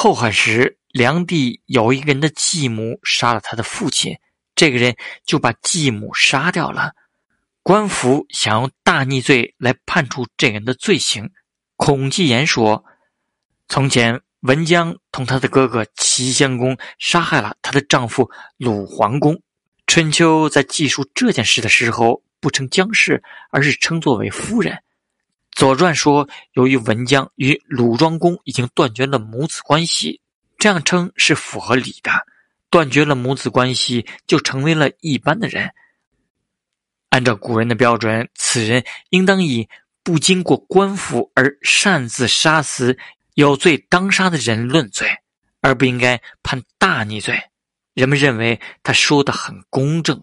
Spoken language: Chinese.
后汉时，梁帝有一个人的继母杀了他的父亲，这个人就把继母杀掉了。官府想用大逆罪来判处这个人的罪行。孔继言说：“从前文姜同他的哥哥齐襄公杀害了他的丈夫鲁桓公。春秋在记述这件事的时候，不称姜氏，而是称作为夫人。左传说，由于文姜与鲁庄公已经断绝了母子关系，这样称是符合理的。断绝了母子关系，就成为了一般的人。”按照古人的标准，此人应当以不经过官府而擅自杀死有罪当杀的人论罪，而不应该判大逆罪。人们认为他说的很公正。